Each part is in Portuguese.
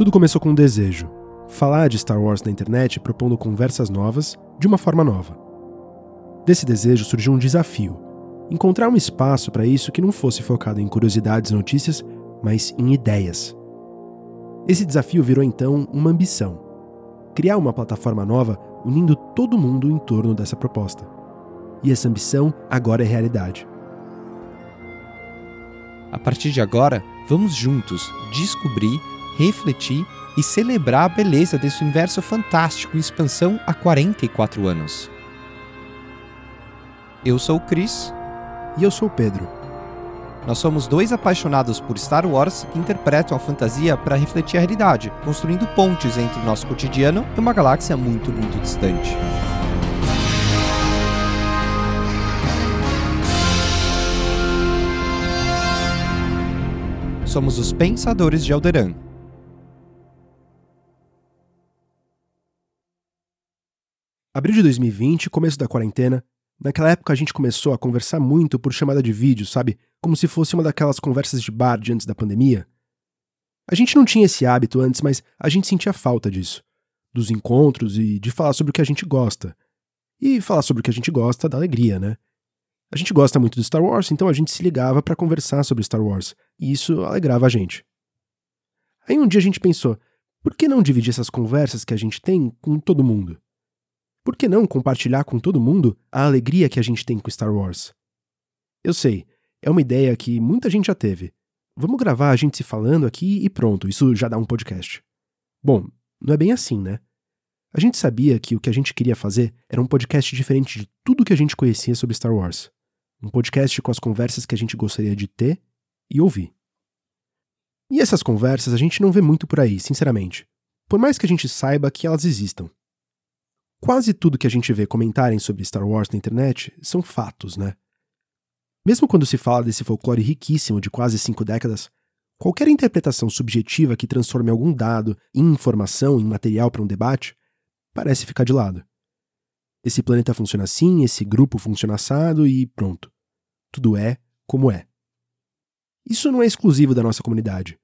Tudo começou com um desejo: falar de Star Wars na internet propondo conversas novas de uma forma nova. Desse desejo surgiu um desafio: encontrar um espaço para isso que não fosse focado em curiosidades e notícias, mas em ideias. Esse desafio virou então uma ambição: criar uma plataforma nova unindo todo mundo em torno dessa proposta. E essa ambição agora é realidade. A partir de agora, vamos juntos descobrir, refletir e celebrar a beleza desse universo fantástico em expansão há 44 anos. Eu sou o Cris. E eu sou o Pedro. Nós somos dois apaixonados por Star Wars que interpretam a fantasia para refletir a realidade, construindo pontes entre o nosso cotidiano e uma galáxia muito, muito distante. Somos os Pensadores de Alderan. Abril de 2020, começo da quarentena, naquela época a gente começou a conversar muito por chamada de vídeo, sabe? Como se fosse uma daquelas conversas de bar de antes da pandemia. A gente não tinha esse hábito antes, mas a gente sentia falta disso. Dos encontros e de falar sobre o que a gente gosta. E falar sobre o que a gente gosta dá alegria, né? A gente gosta muito do Star Wars, então a gente se ligava para conversar sobre Star Wars, e isso alegrava a gente. Aí um dia a gente pensou, por que não dividir essas conversas que a gente tem com todo mundo? Por que não compartilhar com todo mundo a alegria que a gente tem com Star Wars? Eu sei, é uma ideia que muita gente já teve. Vamos gravar a gente se falando aqui e pronto, isso já dá um podcast. Bom, não é bem assim, né? A gente sabia que o que a gente queria fazer era um podcast diferente de tudo que a gente conhecia sobre Star Wars. Um podcast com as conversas que a gente gostaria de ter e ouvir. E essas conversas a gente não vê muito por aí, sinceramente. Por mais que a gente saiba que elas existam. Quase tudo que a gente vê comentarem sobre Star Wars na internet são fatos, né? Mesmo quando se fala desse folclore riquíssimo de quase cinco décadas, qualquer interpretação subjetiva que transforme algum dado em informação, em material para um debate, parece ficar de lado. Esse planeta funciona assim, esse grupo funciona assado e pronto. Tudo é como é. Isso não é exclusivo da nossa comunidade.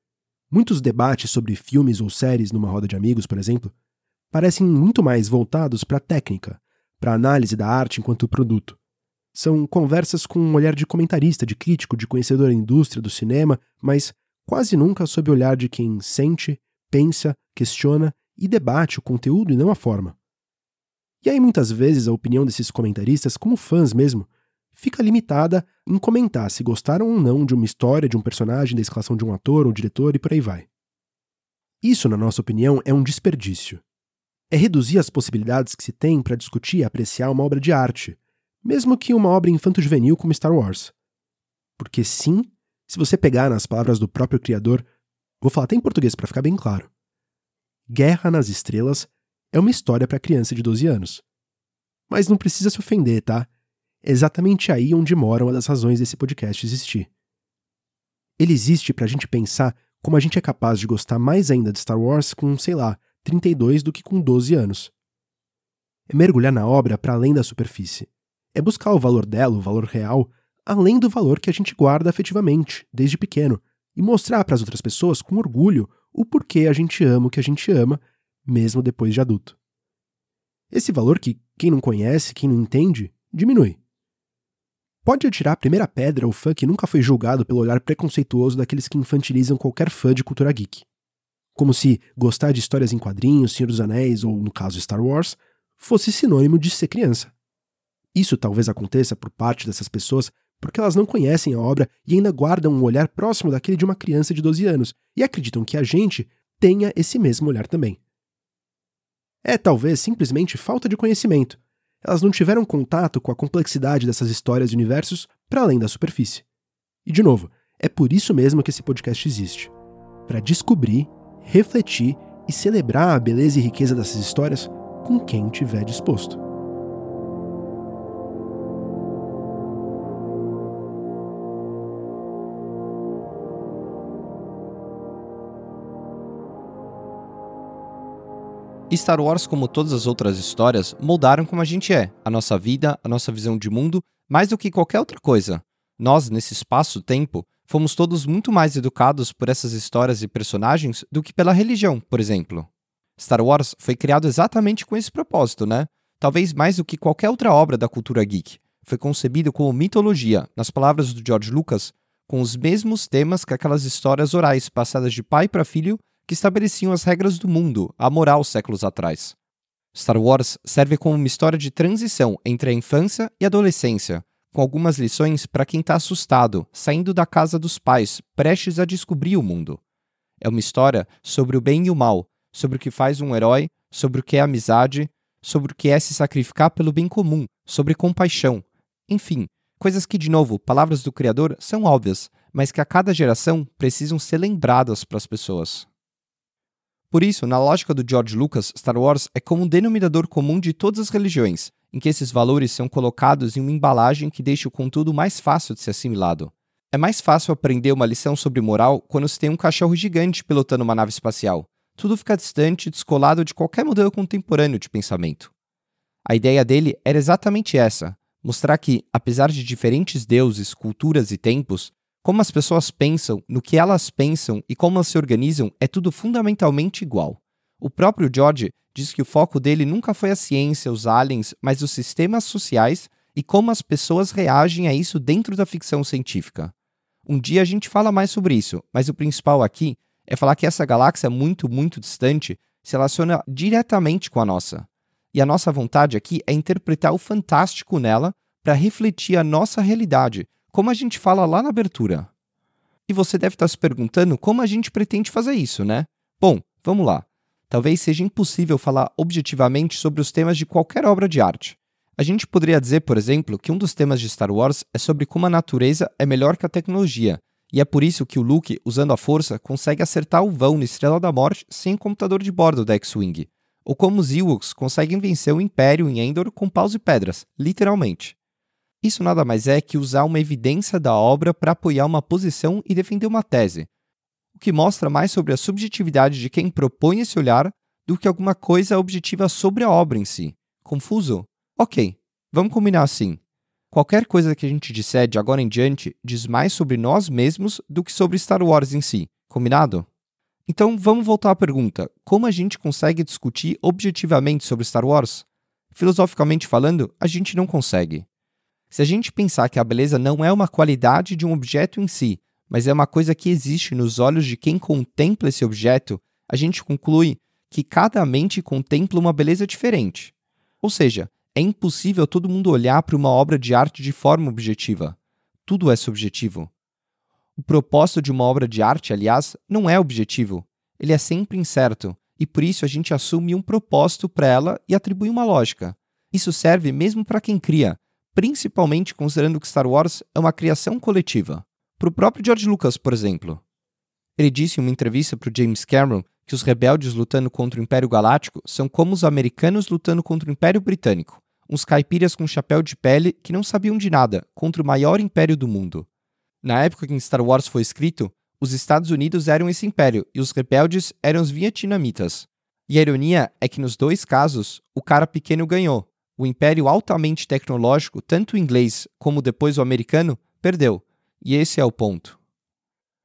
Muitos debates sobre filmes ou séries numa roda de amigos, por exemplo, parecem muito mais voltados para a técnica, para a análise da arte enquanto produto. São conversas com um olhar de comentarista, de crítico, de conhecedor da indústria do cinema, mas quase nunca sob o olhar de quem sente, pensa, questiona e debate o conteúdo e não a forma. E aí, muitas vezes, a opinião desses comentaristas, como fãs mesmo, fica limitada em comentar se gostaram ou não de uma história, de um personagem, da escalação de um ator ou diretor e por aí vai. Isso, na nossa opinião, é um desperdício. É reduzir as possibilidades que se tem para discutir e apreciar uma obra de arte, mesmo que uma obra infanto-juvenil como Star Wars. Porque sim, se você pegar nas palavras do próprio criador, vou falar até em português para ficar bem claro. Guerra nas Estrelas é uma história para criança de 12 anos. Mas não precisa se ofender, tá? É exatamente aí onde mora uma das razões desse podcast existir. Ele existe para a gente pensar como a gente é capaz de gostar mais ainda de Star Wars com, sei lá, 32 do que com 12 anos. É mergulhar na obra para além da superfície. É buscar o valor dela, o valor real, além do valor que a gente guarda afetivamente, desde pequeno, e mostrar para as outras pessoas com orgulho o porquê a gente ama o que a gente ama mesmo depois de adulto. Esse valor que quem não conhece, quem não entende, diminui. Pode atirar a primeira pedra o fã que nunca foi julgado pelo olhar preconceituoso daqueles que infantilizam qualquer fã de cultura geek. Como se gostar de histórias em quadrinhos, Senhor dos Anéis ou, no caso, Star Wars, fosse sinônimo de ser criança. Isso talvez aconteça por parte dessas pessoas porque elas não conhecem a obra e ainda guardam um olhar próximo daquele de uma criança de 12 anos e acreditam que a gente tenha esse mesmo olhar também. É talvez simplesmente falta de conhecimento. Elas não tiveram contato com a complexidade dessas histórias e universos para além da superfície. E de novo, é por isso mesmo que esse podcast existe para descobrir, refletir e celebrar a beleza e riqueza dessas histórias com quem tiver disposto. Star Wars, como todas as outras histórias, moldaram como a gente é, a nossa vida, a nossa visão de mundo, mais do que qualquer outra coisa. Nós, nesse espaço-tempo, Fomos todos muito mais educados por essas histórias e personagens do que pela religião, por exemplo. Star Wars foi criado exatamente com esse propósito, né? Talvez mais do que qualquer outra obra da cultura geek. Foi concebido como mitologia, nas palavras do George Lucas, com os mesmos temas que aquelas histórias orais passadas de pai para filho que estabeleciam as regras do mundo, a moral séculos atrás. Star Wars serve como uma história de transição entre a infância e a adolescência, com algumas lições para quem está assustado, saindo da casa dos pais, prestes a descobrir o mundo. É uma história sobre o bem e o mal, sobre o que faz um herói, sobre o que é amizade, sobre o que é se sacrificar pelo bem comum, sobre compaixão. Enfim, coisas que, de novo, palavras do Criador são óbvias, mas que a cada geração precisam ser lembradas para as pessoas. Por isso, na lógica do George Lucas, Star Wars é como um denominador comum de todas as religiões, em que esses valores são colocados em uma embalagem que deixa o conteúdo mais fácil de ser assimilado. É mais fácil aprender uma lição sobre moral quando se tem um cachorro gigante pilotando uma nave espacial, tudo fica distante e descolado de qualquer modelo contemporâneo de pensamento. A ideia dele era exatamente essa: mostrar que, apesar de diferentes deuses, culturas e tempos, como as pessoas pensam, no que elas pensam e como elas se organizam é tudo fundamentalmente igual. O próprio George diz que o foco dele nunca foi a ciência, os aliens, mas os sistemas sociais e como as pessoas reagem a isso dentro da ficção científica. Um dia a gente fala mais sobre isso, mas o principal aqui é falar que essa galáxia muito, muito distante se relaciona diretamente com a nossa. E a nossa vontade aqui é interpretar o fantástico nela para refletir a nossa realidade, como a gente fala lá na abertura. E você deve estar se perguntando como a gente pretende fazer isso, né? Bom, vamos lá. Talvez seja impossível falar objetivamente sobre os temas de qualquer obra de arte. A gente poderia dizer, por exemplo, que um dos temas de Star Wars é sobre como a natureza é melhor que a tecnologia e é por isso que o Luke, usando a força, consegue acertar o vão na Estrela da Morte sem o computador de bordo da X-Wing. Ou como os Ewoks conseguem vencer o Império em Endor com paus e pedras, literalmente. Isso nada mais é que usar uma evidência da obra para apoiar uma posição e defender uma tese, o que mostra mais sobre a subjetividade de quem propõe esse olhar do que alguma coisa objetiva sobre a obra em si. Confuso? Ok, vamos combinar assim. Qualquer coisa que a gente disser de agora em diante diz mais sobre nós mesmos do que sobre Star Wars em si. Combinado? Então vamos voltar à pergunta: como a gente consegue discutir objetivamente sobre Star Wars? Filosoficamente falando, a gente não consegue. Se a gente pensar que a beleza não é uma qualidade de um objeto em si, mas é uma coisa que existe nos olhos de quem contempla esse objeto, a gente conclui que cada mente contempla uma beleza diferente. Ou seja, é impossível todo mundo olhar para uma obra de arte de forma objetiva. Tudo é subjetivo. O propósito de uma obra de arte, aliás, não é objetivo. Ele é sempre incerto, e por isso a gente assume um propósito para ela e atribui uma lógica. Isso serve mesmo para quem cria, principalmente considerando que Star Wars é uma criação coletiva. Para o próprio George Lucas, por exemplo. Ele disse em uma entrevista para o James Cameron que os rebeldes lutando contra o Império Galáctico são como os americanos lutando contra o Império Britânico uns caipiras com chapéu de pele que não sabiam de nada contra o maior império do mundo. Na época em que Star Wars foi escrito, os Estados Unidos eram esse império e os rebeldes eram os vietnamitas. E a ironia é que nos dois casos, o cara pequeno ganhou. O império altamente tecnológico, tanto o inglês como depois o americano, perdeu. E esse é o ponto.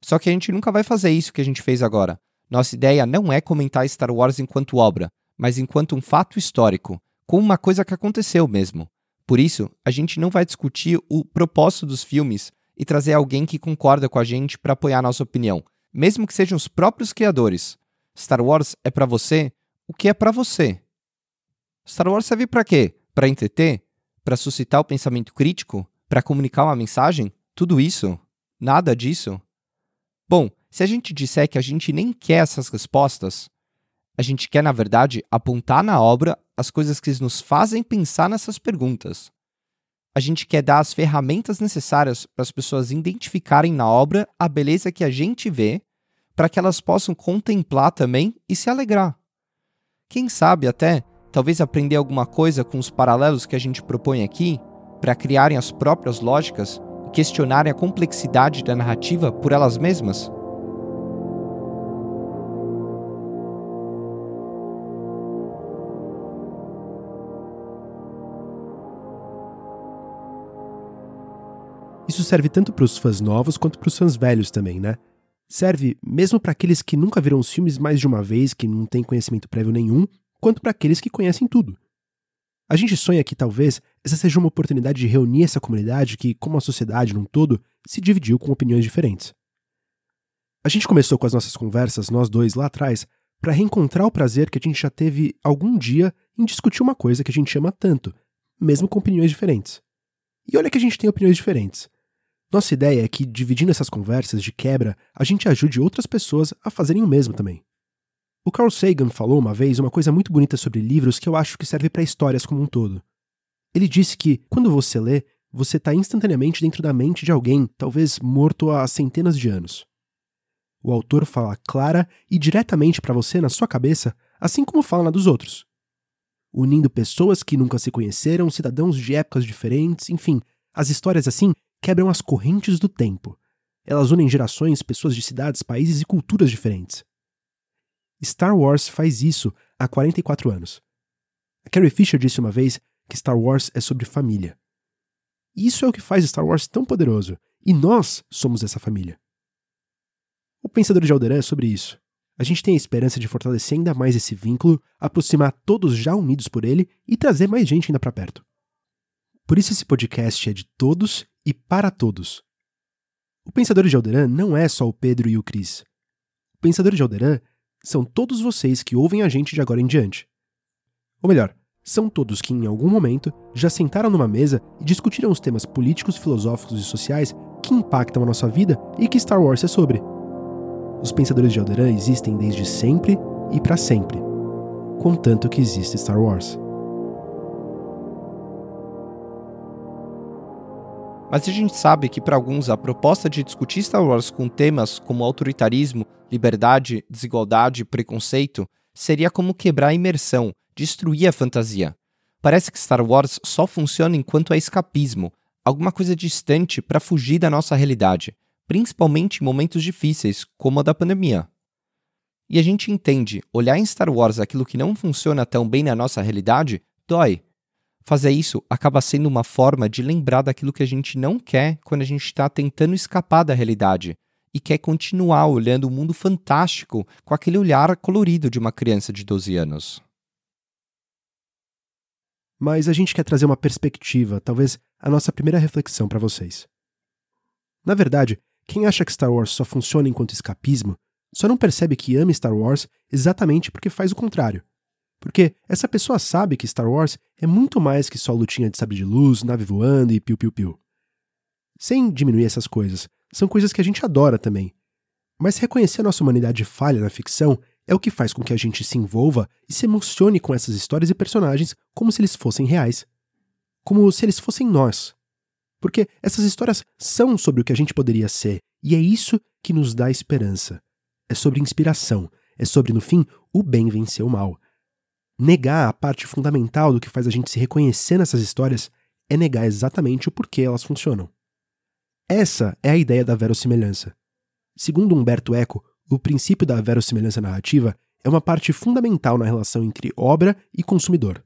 Só que a gente nunca vai fazer isso que a gente fez agora. Nossa ideia não é comentar Star Wars enquanto obra, mas enquanto um fato histórico, como uma coisa que aconteceu mesmo. Por isso, a gente não vai discutir o propósito dos filmes e trazer alguém que concorda com a gente para apoiar nossa opinião, mesmo que sejam os próprios criadores. Star Wars é para você o que é para você. Star Wars serve para quê? Para entreter? Para suscitar o pensamento crítico? Para comunicar uma mensagem? Tudo isso? Nada disso? Bom, se a gente disser que a gente nem quer essas respostas, a gente quer, na verdade, apontar na obra as coisas que nos fazem pensar nessas perguntas. A gente quer dar as ferramentas necessárias para as pessoas identificarem na obra a beleza que a gente vê, para que elas possam contemplar também e se alegrar. Quem sabe até, talvez aprender alguma coisa com os paralelos que a gente propõe aqui, para criarem as próprias lógicas questionarem a complexidade da narrativa por elas mesmas? Isso serve tanto para os fãs novos quanto para os fãs velhos também, né? Serve mesmo para aqueles que nunca viram os filmes mais de uma vez, que não têm conhecimento prévio nenhum, quanto para aqueles que conhecem tudo. A gente sonha que talvez essa seja uma oportunidade de reunir essa comunidade que, como a sociedade num todo, se dividiu com opiniões diferentes. A gente começou com as nossas conversas, nós dois, lá atrás, para reencontrar o prazer que a gente já teve algum dia em discutir uma coisa que a gente ama tanto, mesmo com opiniões diferentes. E olha que a gente tem opiniões diferentes. Nossa ideia é que, dividindo essas conversas de quebra, a gente ajude outras pessoas a fazerem o mesmo também. O Carl Sagan falou uma vez uma coisa muito bonita sobre livros que eu acho que serve para histórias como um todo. Ele disse que, quando você lê, você está instantaneamente dentro da mente de alguém, talvez morto há centenas de anos. O autor fala clara e diretamente para você na sua cabeça, assim como fala na dos outros. Unindo pessoas que nunca se conheceram, cidadãos de épocas diferentes, enfim, as histórias assim quebram as correntes do tempo. Elas unem gerações, pessoas de cidades, países e culturas diferentes. Star Wars faz isso há 44 anos. A Carrie Fisher disse uma vez que Star Wars é sobre família. Isso é o que faz Star Wars tão poderoso, e nós somos essa família. O Pensador de Alderan é sobre isso. A gente tem a esperança de fortalecer ainda mais esse vínculo, aproximar todos já unidos por ele e trazer mais gente ainda para perto. Por isso esse podcast é de todos e para todos. O Pensador de Alderan não é só o Pedro e o Cris. O Pensador de Alderan são todos vocês que ouvem a gente de agora em diante. Ou melhor, são todos que em algum momento já sentaram numa mesa e discutiram os temas políticos, filosóficos e sociais que impactam a nossa vida e que Star Wars é sobre. Os pensadores de Alderan existem desde sempre e para sempre, contanto que existe Star Wars. Mas a gente sabe que para alguns a proposta de discutir Star Wars com temas como autoritarismo, liberdade, desigualdade, preconceito seria como quebrar a imersão, destruir a fantasia. Parece que Star Wars só funciona enquanto é escapismo, alguma coisa distante para fugir da nossa realidade, principalmente em momentos difíceis, como a da pandemia. E a gente entende, olhar em Star Wars aquilo que não funciona tão bem na nossa realidade dói, Fazer isso acaba sendo uma forma de lembrar daquilo que a gente não quer quando a gente está tentando escapar da realidade e quer continuar olhando o mundo fantástico com aquele olhar colorido de uma criança de 12 anos. Mas a gente quer trazer uma perspectiva, talvez a nossa primeira reflexão para vocês. Na verdade, quem acha que Star Wars só funciona enquanto escapismo só não percebe que ama Star Wars exatamente porque faz o contrário. Porque essa pessoa sabe que Star Wars é muito mais que só lutinha de sabre de luz, nave voando e piu-piu-piu. Sem diminuir essas coisas, são coisas que a gente adora também. Mas reconhecer a nossa humanidade falha na ficção é o que faz com que a gente se envolva e se emocione com essas histórias e personagens como se eles fossem reais. Como se eles fossem nós. Porque essas histórias são sobre o que a gente poderia ser, e é isso que nos dá esperança. É sobre inspiração, é sobre, no fim, o bem vencer o mal. Negar a parte fundamental do que faz a gente se reconhecer nessas histórias é negar exatamente o porquê elas funcionam. Essa é a ideia da verossimilhança. Segundo Humberto Eco, o princípio da verossimilhança narrativa é uma parte fundamental na relação entre obra e consumidor.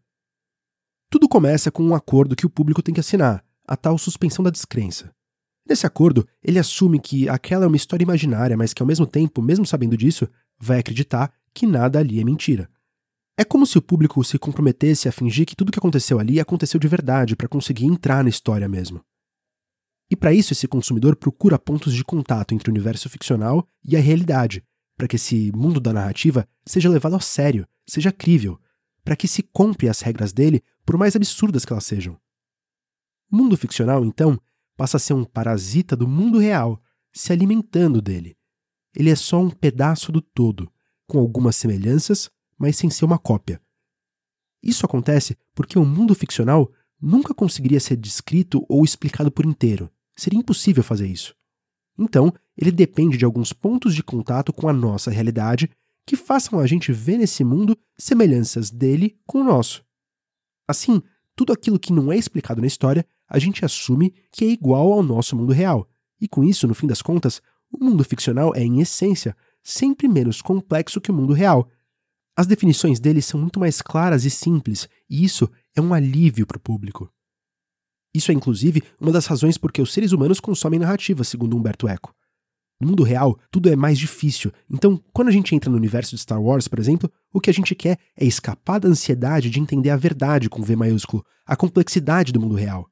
Tudo começa com um acordo que o público tem que assinar, a tal suspensão da descrença. Nesse acordo, ele assume que aquela é uma história imaginária, mas que ao mesmo tempo, mesmo sabendo disso, vai acreditar que nada ali é mentira. É como se o público se comprometesse a fingir que tudo que aconteceu ali aconteceu de verdade para conseguir entrar na história mesmo. E para isso, esse consumidor procura pontos de contato entre o universo ficcional e a realidade, para que esse mundo da narrativa seja levado a sério, seja crível, para que se compre as regras dele, por mais absurdas que elas sejam. O mundo ficcional, então, passa a ser um parasita do mundo real, se alimentando dele. Ele é só um pedaço do todo, com algumas semelhanças mas sem ser uma cópia. Isso acontece porque o mundo ficcional nunca conseguiria ser descrito ou explicado por inteiro. Seria impossível fazer isso. Então, ele depende de alguns pontos de contato com a nossa realidade que façam a gente ver nesse mundo semelhanças dele com o nosso. Assim, tudo aquilo que não é explicado na história, a gente assume que é igual ao nosso mundo real. E com isso, no fim das contas, o mundo ficcional é, em essência, sempre menos complexo que o mundo real, as definições dele são muito mais claras e simples, e isso é um alívio para o público. Isso é, inclusive, uma das razões por que os seres humanos consomem narrativa, segundo Humberto Eco. No mundo real, tudo é mais difícil, então, quando a gente entra no universo de Star Wars, por exemplo, o que a gente quer é escapar da ansiedade de entender a verdade com V maiúsculo, a complexidade do mundo real.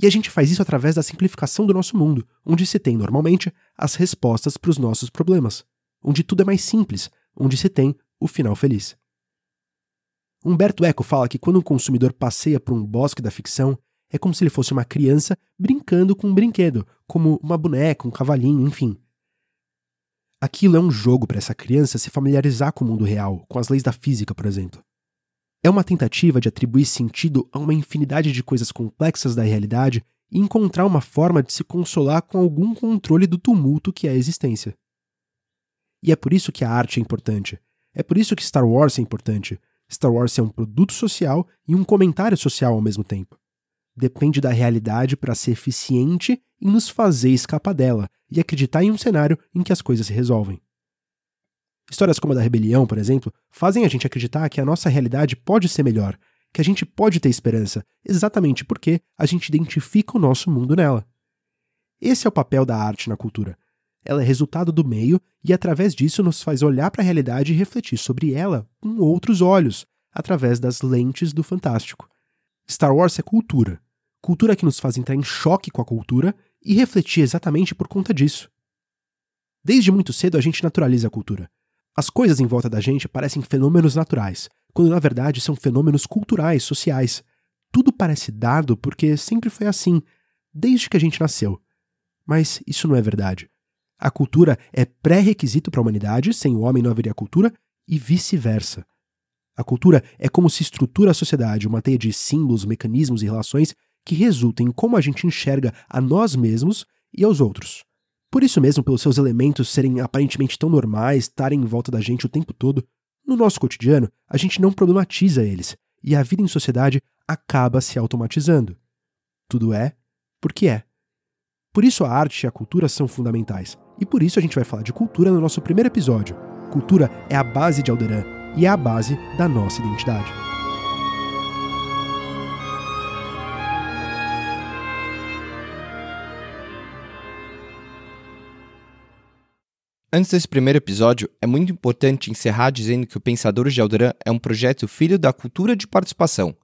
E a gente faz isso através da simplificação do nosso mundo, onde se tem, normalmente, as respostas para os nossos problemas, onde tudo é mais simples, onde se tem o final feliz. Humberto Eco fala que quando um consumidor passeia por um bosque da ficção, é como se ele fosse uma criança brincando com um brinquedo, como uma boneca, um cavalinho, enfim. Aquilo é um jogo para essa criança se familiarizar com o mundo real, com as leis da física, por exemplo. É uma tentativa de atribuir sentido a uma infinidade de coisas complexas da realidade e encontrar uma forma de se consolar com algum controle do tumulto que é a existência. E é por isso que a arte é importante. É por isso que Star Wars é importante. Star Wars é um produto social e um comentário social ao mesmo tempo. Depende da realidade para ser eficiente em nos fazer escapar dela e acreditar em um cenário em que as coisas se resolvem. Histórias como a da rebelião, por exemplo, fazem a gente acreditar que a nossa realidade pode ser melhor, que a gente pode ter esperança, exatamente porque a gente identifica o nosso mundo nela. Esse é o papel da arte na cultura. Ela é resultado do meio e, através disso, nos faz olhar para a realidade e refletir sobre ela com outros olhos, através das lentes do fantástico. Star Wars é cultura. Cultura que nos faz entrar em choque com a cultura e refletir exatamente por conta disso. Desde muito cedo a gente naturaliza a cultura. As coisas em volta da gente parecem fenômenos naturais, quando na verdade são fenômenos culturais, sociais. Tudo parece dado porque sempre foi assim, desde que a gente nasceu. Mas isso não é verdade. A cultura é pré-requisito para a humanidade, sem o homem não haveria cultura, e vice-versa. A cultura é como se estrutura a sociedade, uma teia de símbolos, mecanismos e relações que resultam em como a gente enxerga a nós mesmos e aos outros. Por isso mesmo, pelos seus elementos serem aparentemente tão normais, estarem em volta da gente o tempo todo, no nosso cotidiano, a gente não problematiza eles, e a vida em sociedade acaba se automatizando. Tudo é porque é. Por isso a arte e a cultura são fundamentais. E por isso a gente vai falar de cultura no nosso primeiro episódio. Cultura é a base de Alderan e é a base da nossa identidade. Antes desse primeiro episódio, é muito importante encerrar dizendo que o Pensadores de Alderan é um projeto filho da cultura de participação.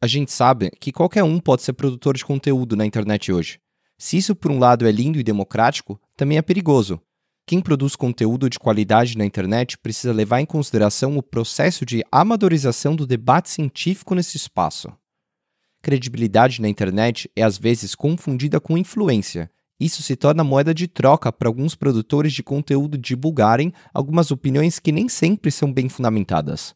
A gente sabe que qualquer um pode ser produtor de conteúdo na internet hoje. Se isso, por um lado, é lindo e democrático, também é perigoso. Quem produz conteúdo de qualidade na internet precisa levar em consideração o processo de amadorização do debate científico nesse espaço. Credibilidade na internet é às vezes confundida com influência. Isso se torna moeda de troca para alguns produtores de conteúdo divulgarem algumas opiniões que nem sempre são bem fundamentadas.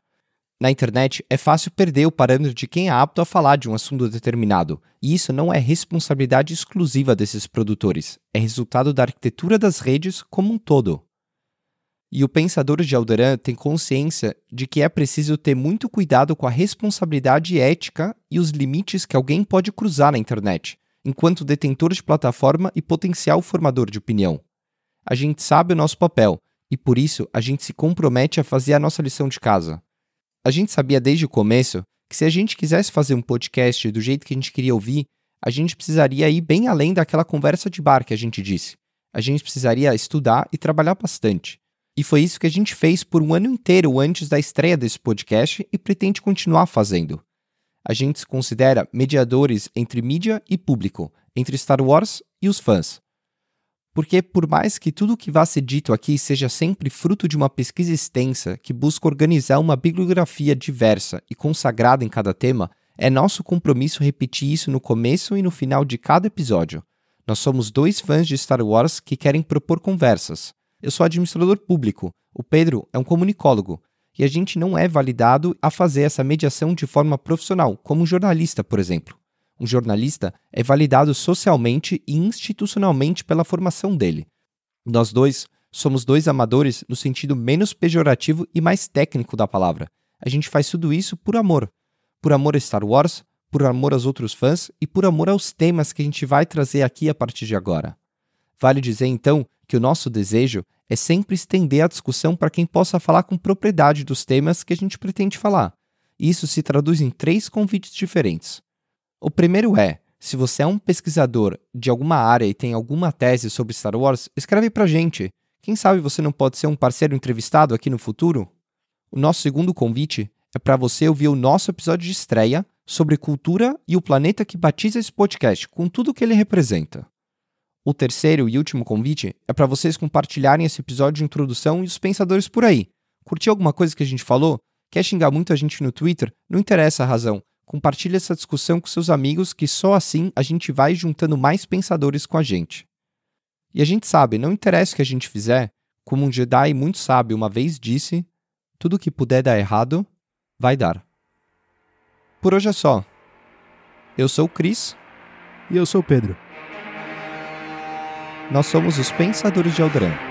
Na internet, é fácil perder o parâmetro de quem é apto a falar de um assunto determinado, e isso não é responsabilidade exclusiva desses produtores, é resultado da arquitetura das redes como um todo. E o pensador de Alderan tem consciência de que é preciso ter muito cuidado com a responsabilidade ética e os limites que alguém pode cruzar na internet, enquanto detentor de plataforma e potencial formador de opinião. A gente sabe o nosso papel, e por isso a gente se compromete a fazer a nossa lição de casa. A gente sabia desde o começo que se a gente quisesse fazer um podcast do jeito que a gente queria ouvir, a gente precisaria ir bem além daquela conversa de bar que a gente disse. A gente precisaria estudar e trabalhar bastante. E foi isso que a gente fez por um ano inteiro antes da estreia desse podcast e pretende continuar fazendo. A gente se considera mediadores entre mídia e público, entre Star Wars e os fãs. Porque, por mais que tudo o que vá ser dito aqui seja sempre fruto de uma pesquisa extensa que busca organizar uma bibliografia diversa e consagrada em cada tema, é nosso compromisso repetir isso no começo e no final de cada episódio. Nós somos dois fãs de Star Wars que querem propor conversas. Eu sou administrador público, o Pedro é um comunicólogo, e a gente não é validado a fazer essa mediação de forma profissional, como um jornalista, por exemplo. Um jornalista é validado socialmente e institucionalmente pela formação dele. Nós dois somos dois amadores no sentido menos pejorativo e mais técnico da palavra. A gente faz tudo isso por amor. Por amor a Star Wars, por amor aos outros fãs e por amor aos temas que a gente vai trazer aqui a partir de agora. Vale dizer então que o nosso desejo é sempre estender a discussão para quem possa falar com propriedade dos temas que a gente pretende falar. Isso se traduz em três convites diferentes. O primeiro é: Se você é um pesquisador de alguma área e tem alguma tese sobre Star Wars, escreve pra gente. Quem sabe você não pode ser um parceiro entrevistado aqui no futuro? O nosso segundo convite é para você ouvir o nosso episódio de estreia sobre cultura e o planeta que batiza esse podcast, com tudo o que ele representa. O terceiro e último convite é para vocês compartilharem esse episódio de introdução e os pensadores por aí. Curtiu alguma coisa que a gente falou? Quer xingar muito a gente no Twitter? Não interessa a razão. Compartilhe essa discussão com seus amigos, que só assim a gente vai juntando mais pensadores com a gente. E a gente sabe, não interessa o que a gente fizer, como um Jedi muito sábio uma vez disse, tudo que puder dar errado, vai dar. Por hoje é só. Eu sou o Cris. E eu sou o Pedro. Nós somos os Pensadores de Alderan.